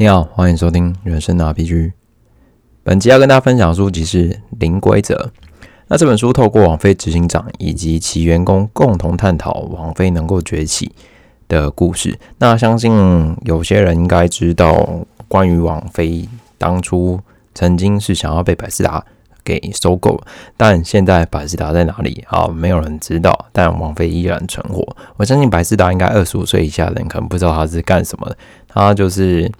你好，欢迎收听《人生的 RPG》。本期要跟大家分享的书籍是《零规则》。那这本书透过网飞执行长以及其员工共同探讨网飞能够崛起的故事。那相信有些人应该知道，关于网飞当初曾经是想要被百事达给收购，但现在百事达在哪里啊？没有人知道。但网飞依然存活。我相信百事达应该二十五岁以下的人可能不知道他是干什么的。他就是。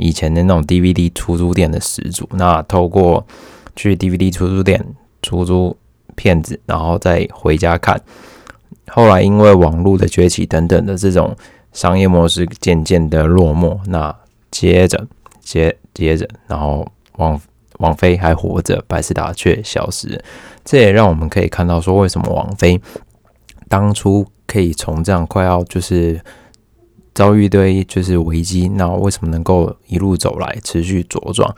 以前的那种 DVD 出租店的始祖，那透过去 DVD 出租店出租片子，然后再回家看。后来因为网络的崛起等等的这种商业模式渐渐的落寞，那接着接接着，然后网网飞还活着，百事达却消失。这也让我们可以看到说，为什么网飞当初可以从这样快要就是。遭遇一堆就是危机，那为什么能够一路走来持续茁壮？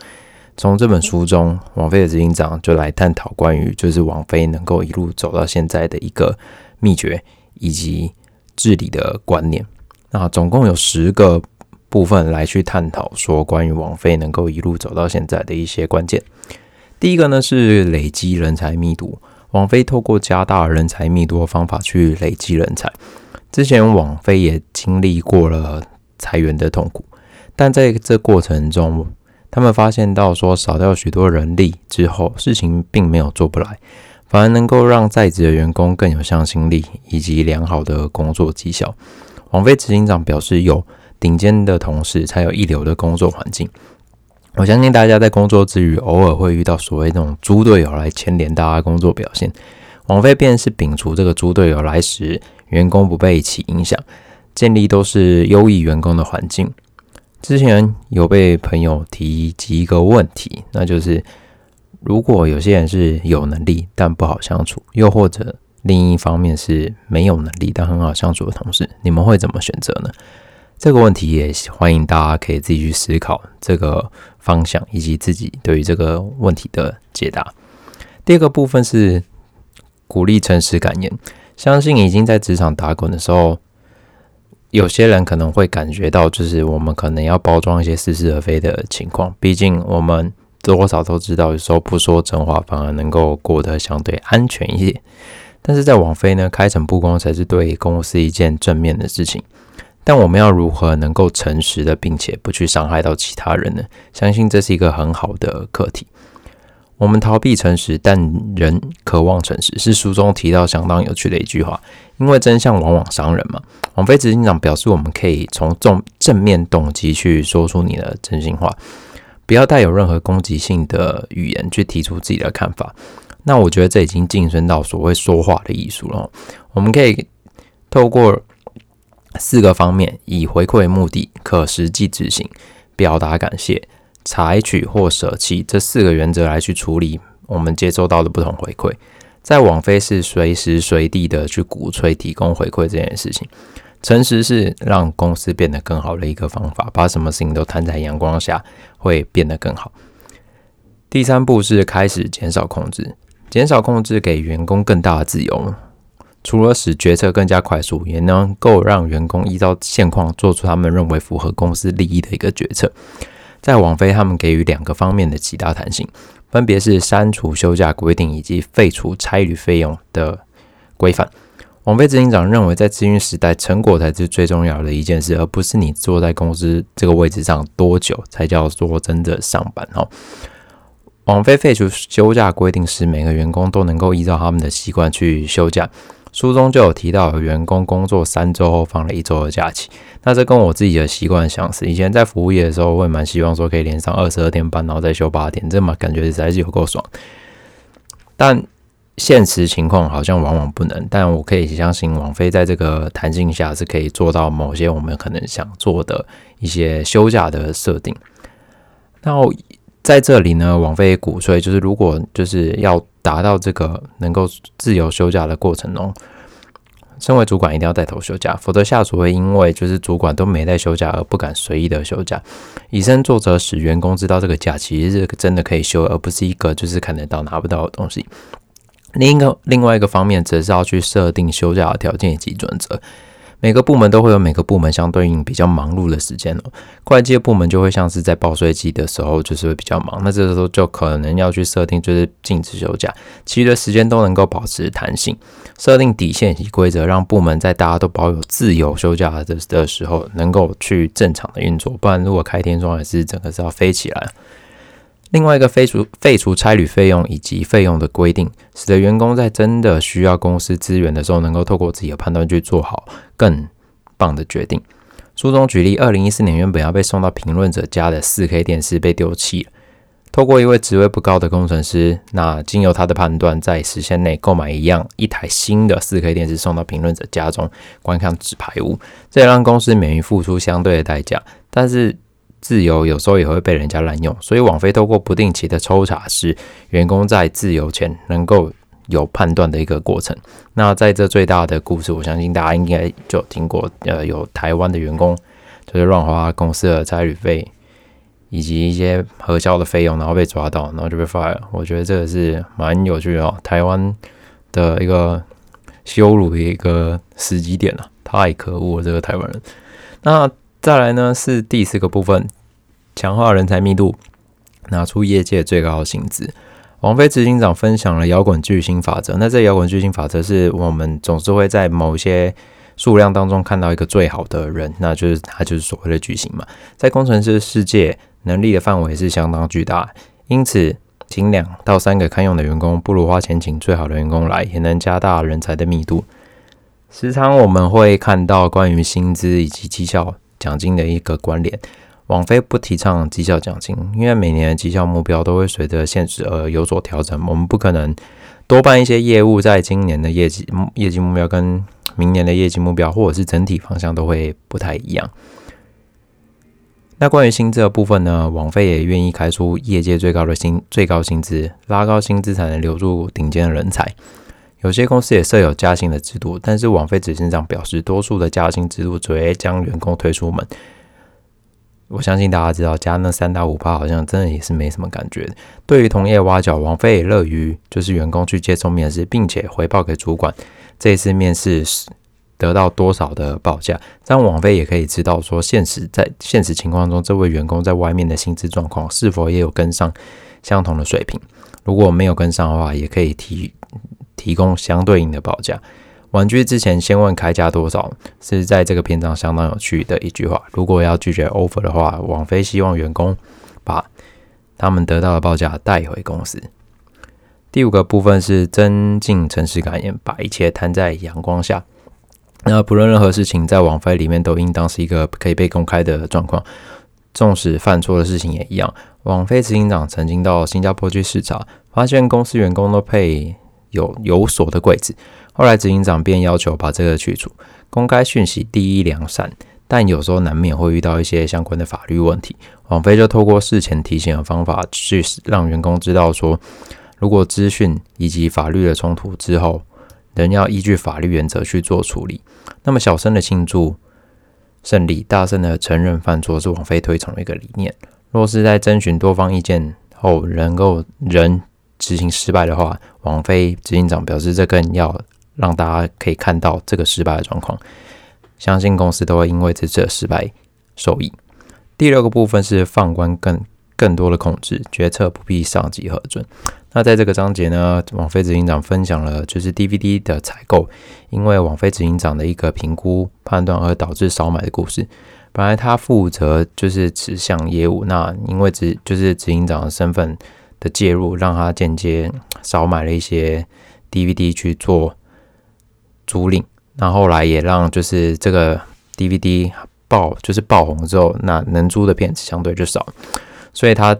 从这本书中，王菲的执行长就来探讨关于就是王菲能够一路走到现在的一个秘诀以及治理的观念。那总共有十个部分来去探讨说关于王菲能够一路走到现在的一些关键。第一个呢是累积人才密度，王菲透过加大人才密度的方法去累积人才。之前网飞也经历过了裁员的痛苦，但在这过程中，他们发现到说少掉许多人力之后，事情并没有做不来，反而能够让在职的员工更有向心力以及良好的工作绩效。网飞执行长表示，有顶尖的同事才有一流的工作环境。我相信大家在工作之余，偶尔会遇到所谓那种猪队友来牵连大家工作表现，王菲便是摒除这个猪队友来时。员工不被其影响，建立都是优异员工的环境。之前有被朋友提及一个问题，那就是如果有些人是有能力但不好相处，又或者另一方面是没有能力但很好相处的同事，你们会怎么选择呢？这个问题也欢迎大家可以自己去思考这个方向以及自己对于这个问题的解答。第二个部分是鼓励诚实感言。相信已经在职场打滚的时候，有些人可能会感觉到，就是我们可能要包装一些似是而非的情况。毕竟我们多少都知道，有时候不说真话反而能够过得相对安全一些。但是在网飞呢，开诚布公才是对公司一件正面的事情。但我们要如何能够诚实的，并且不去伤害到其他人呢？相信这是一个很好的课题。我们逃避诚实，但人渴望诚实，是书中提到相当有趣的一句话。因为真相往往伤人嘛。王菲执行长表示，我们可以从正正面动机去说出你的真心话，不要带有任何攻击性的语言去提出自己的看法。那我觉得这已经晋升到所谓说话的艺术了。我们可以透过四个方面，以回馈为目的，可实际执行，表达感谢。采取或舍弃这四个原则来去处理我们接收到的不同回馈，在网飞是随时随地的去鼓吹提供回馈这件事情，诚实是让公司变得更好的一个方法，把什么事情都摊在阳光下会变得更好。第三步是开始减少控制，减少控制给员工更大的自由，除了使决策更加快速，也能够让员工依照现况做出他们认为符合公司利益的一个决策。在网飞，他们给予两个方面的极大弹性，分别是删除休假规定以及废除差旅费用的规范。网飞执行长认为，在资讯时代，成果才是最重要的一件事，而不是你坐在公司这个位置上多久才叫做真的上班。哦，网飞废除休假规定时，每个员工都能够依照他们的习惯去休假。书中就有提到，员工工作三周后放了一周的假期。那这跟我自己的习惯相似。以前在服务业的时候，我也蛮希望说可以连上二十二天班，然后再休八天，这么感觉实在是有够爽。但现实情况好像往往不能。但我可以相信，网飞在这个弹性下是可以做到某些我们可能想做的一些休假的设定。那在这里呢，王飞鼓吹就是，如果就是要达到这个能够自由休假的过程中，身为主管一定要带头休假，否则下属会因为就是主管都没带休假而不敢随意的休假。以身作则，使员工知道这个假其实是真的可以休，而不是一个就是看得到拿不到的东西。另一个另外一个方面，则是要去设定休假的条件以及准则。每个部门都会有每个部门相对应比较忙碌的时间哦。会计部门就会像是在报税季的时候，就是会比较忙。那这个时候就可能要去设定，就是禁止休假，其余的时间都能够保持弹性，设定底线及规则，让部门在大家都保有自由休假的的时候，能够去正常的运作。不然如果开天窗，还是整个是要飞起来。另外一个废除废除差旅费用以及费用的规定，使得员工在真的需要公司资源的时候，能够透过自己的判断去做好更棒的决定。书中举例，二零一四年原本要被送到评论者家的四 K 电视被丢弃，透过一位职位不高的工程师，那经由他的判断，在时限内购买一样一台新的四 K 电视送到评论者家中观看纸牌屋，这也让公司免于付出相对的代价，但是。自由有时候也会被人家滥用，所以网飞透过不定期的抽查，使员工在自由前能够有判断的一个过程。那在这最大的故事，我相信大家应该就听过，呃，有台湾的员工就是乱花公司的差旅费以及一些核销的费用，然后被抓到，然后就被 fire。我觉得这个是蛮有趣的哦，台湾的一个羞辱的一个时机点了，太可恶了，这个台湾人。那。再来呢是第四个部分，强化人才密度，拿出业界最高的薪资。王菲执行长分享了摇滚巨星法则。那这摇滚巨星法则是我们总是会在某些数量当中看到一个最好的人，那就是他就是所谓的巨星嘛。在工程师世界，能力的范围是相当巨大，因此请两到三个堪用的员工，不如花钱请最好的员工来，也能加大人才的密度。时常我们会看到关于薪资以及绩效。奖金的一个关联，网飞不提倡绩效奖金，因为每年的绩效目标都会随着现实而有所调整。我们不可能多办一些业务，在今年的业绩业绩目标跟明年的业绩目标，或者是整体方向都会不太一样。那关于薪资的部分呢？网飞也愿意开出业界最高的薪最高薪资，拉高薪资才能留住顶尖的人才。有些公司也设有加薪的制度，但是网飞执行长表示，多数的加薪制度只会将员工推出门。我相信大家知道，加那三到五趴好像真的也是没什么感觉。对于同业挖角，王菲也乐于就是员工去接受面试，并且回报给主管这一次面试时得到多少的报价，这样网飞也可以知道说现实在现实情况中，这位员工在外面的薪资状况是否也有跟上相同的水平。如果没有跟上的话，也可以提。提供相对应的报价。玩具之前先问开价多少，是在这个篇章相当有趣的一句话。如果要拒绝 offer 的话，网飞希望员工把他们得到的报价带回公司。第五个部分是增进诚实感言，把一切摊在阳光下。那不论任何事情在网飞里面都应当是一个可以被公开的状况，纵使犯错的事情也一样。网飞执行长曾经到新加坡去视察，发现公司员工都配。有有锁的柜子，后来执行长便要求把这个去除。公开讯息第一良善，但有时候难免会遇到一些相关的法律问题。王菲就透过事前提醒的方法，去让员工知道说，如果资讯以及法律的冲突之后，仍要依据法律原则去做处理。那么小声的庆祝胜利，大声的承认犯错，是王菲推崇的一个理念。若是在征询多方意见后，能够人。执行失败的话，王菲执行长表示，这更要让大家可以看到这个失败的状况。相信公司都会因为这次失败受益。第六个部分是放宽更更多的控制，决策不必上级核准。那在这个章节呢，王菲执行长分享了就是 DVD 的采购，因为王菲执行长的一个评估判断而导致少买的故事。本来他负责就是此项业务，那因为执就是执行长的身份。的介入，让他间接少买了一些 DVD 去做租赁，那后来也让就是这个 DVD 爆就是爆红之后，那能租的片子相对就少，所以他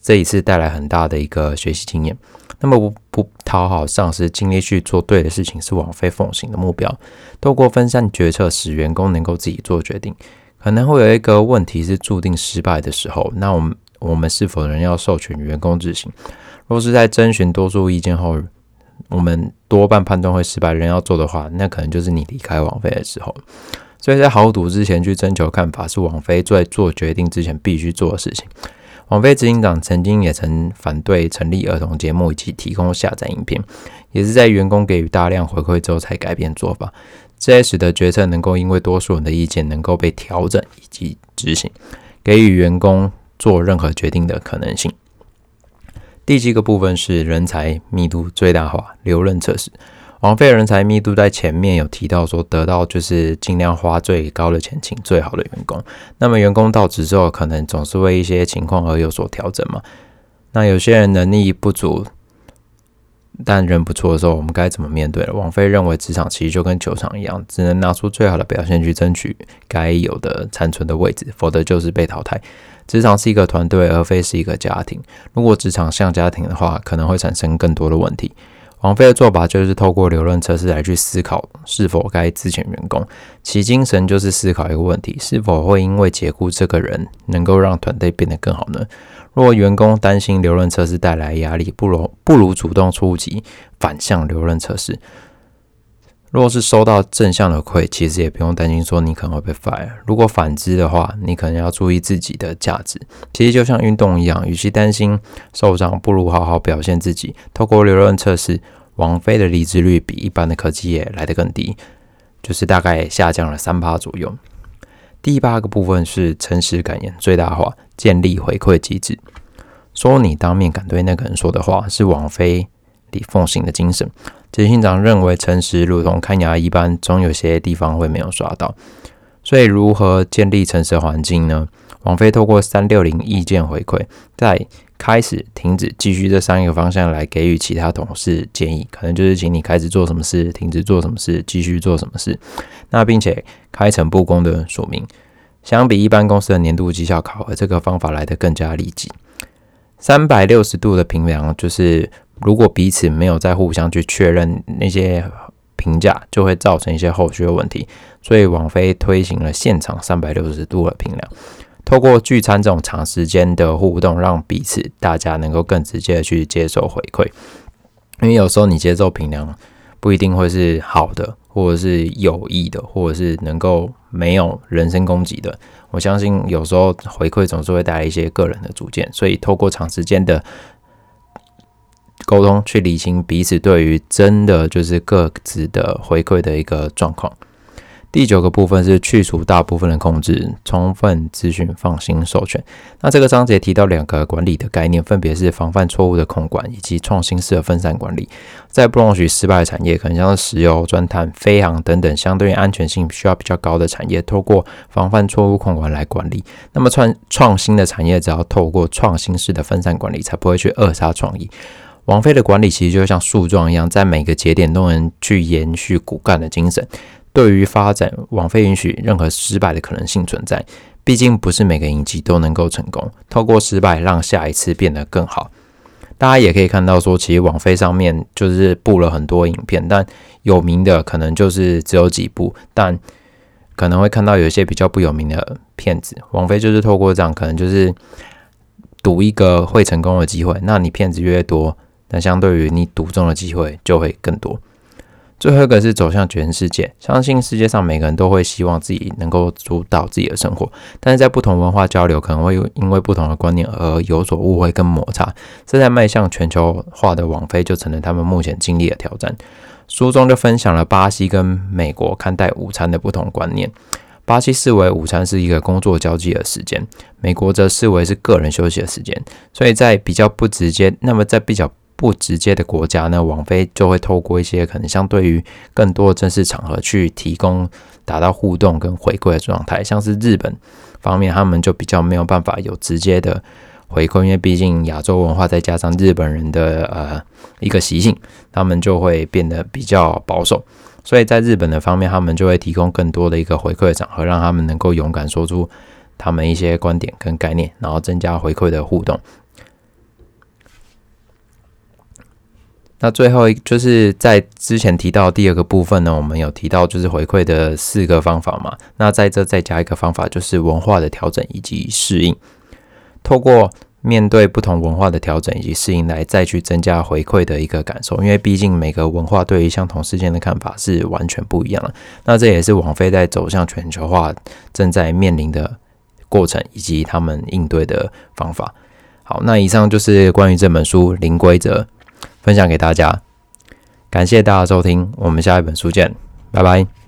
这一次带来很大的一个学习经验。那么不不讨好上司，尽力去做对的事情，是网飞奉行的目标。透过分散决策，使员工能够自己做决定。可能会有一个问题是注定失败的时候，那我们。我们是否仍要授权员工执行？若是在征询多数意见后，我们多半判断会失败，仍要做的话，那可能就是你离开王菲的时候。所以在豪赌之前去征求看法，是王菲在做决定之前必须做的事情。王菲执行长曾经也曾反对成立儿童节目以及提供下载影片，也是在员工给予大量回馈之后才改变做法。这也使得决策能够因为多数人的意见能够被调整以及执行，给予员工做任何决定的可能性。第七个部分是人才密度最大化留任测试。王菲人才密度在前面有提到说，得到就是尽量花最高的钱请最好的员工。那么员工到职之后，可能总是为一些情况而有所调整嘛。那有些人能力不足，但人不错的时候，我们该怎么面对了？王菲认为，职场其实就跟球场一样，只能拿出最好的表现去争取该有的残存的位置，否则就是被淘汰。职场是一个团队，而非是一个家庭。如果职场像家庭的话，可能会产生更多的问题。王菲的做法就是透过留任测试来去思考是否该资遣员工，其精神就是思考一个问题：是否会因为解雇这个人，能够让团队变得更好呢？若员工担心留任测试带来压力，不如不如主动出击，反向留任测试。若是收到正向的馈，其实也不用担心说你可能会被 fire。如果反之的话，你可能要注意自己的价值。其实就像运动一样，与其担心受伤，不如好好表现自己。透过留任测试，王菲的离职率比一般的科技业来得更低，就是大概下降了三趴左右。第八个部分是诚实感言最大化，建立回馈机制。说你当面敢对那个人说的话，是王菲李凤行的精神。执行长认为，诚实如同看牙一般，总有些地方会没有刷到。所以，如何建立诚实环境呢？王菲透过三六零意见回馈，在开始、停止、继续这三个方向来给予其他同事建议，可能就是请你开始做什么事，停止做什么事，继续做什么事。那并且开诚布公的说明，相比一般公司的年度绩效考核，这个方法来得更加利己。三百六十度的评量就是。如果彼此没有再互相去确认那些评价，就会造成一些后续的问题。所以网飞推行了现场三百六十度的评量，透过聚餐这种长时间的互动，让彼此大家能够更直接的去接受回馈。因为有时候你接受评量不一定会是好的，或者是有益的，或者是能够没有人身攻击的。我相信有时候回馈总是会带来一些个人的主见，所以透过长时间的。沟通去理清彼此对于真的就是各自的回馈的一个状况。第九个部分是去除大部分的控制，充分咨询放心授权。那这个章节提到两个管理的概念，分别是防范错误的控管以及创新式的分散管理。在不容许失败的产业，可能像是石油、钻探、飞航等等相对于安全性需要比较高的产业，透过防范错误控管来管理。那么创创新的产业，只要透过创新式的分散管理，才不会去扼杀创意。王菲的管理其实就像树状一样，在每个节点都能去延续骨干的精神。对于发展，王菲允许任何失败的可能性存在。毕竟不是每个影集都能够成功，透过失败让下一次变得更好。大家也可以看到，说其实王菲上面就是布了很多影片，但有名的可能就是只有几部，但可能会看到有一些比较不有名的片子。王菲就是透过这样，可能就是赌一个会成功的机会。那你片子越多。但相对于你赌中的机会就会更多。最后一个是走向全世界，相信世界上每个人都会希望自己能够主导自己的生活，但是在不同文化交流，可能会因为不同的观念而有所误会跟摩擦。这在迈向全球化的网飞就成了他们目前经历的挑战。书中就分享了巴西跟美国看待午餐的不同观念。巴西视为午餐是一个工作交际的时间，美国则视为是个人休息的时间。所以在比较不直接，那么在比较。不直接的国家呢，王菲就会透过一些可能相对于更多的正式场合去提供达到互动跟回馈的状态。像是日本方面，他们就比较没有办法有直接的回馈，因为毕竟亚洲文化再加上日本人的呃一个习性，他们就会变得比较保守。所以在日本的方面，他们就会提供更多的一个回馈的场合，让他们能够勇敢说出他们一些观点跟概念，然后增加回馈的互动。那最后一就是在之前提到第二个部分呢，我们有提到就是回馈的四个方法嘛。那在这再加一个方法，就是文化的调整以及适应。透过面对不同文化的调整以及适应，来再去增加回馈的一个感受。因为毕竟每个文化对于相同事件的看法是完全不一样的。那这也是网飞在走向全球化正在面临的过程以及他们应对的方法。好，那以上就是关于这本书《零规则》。分享给大家，感谢大家收听，我们下一本书见，拜拜。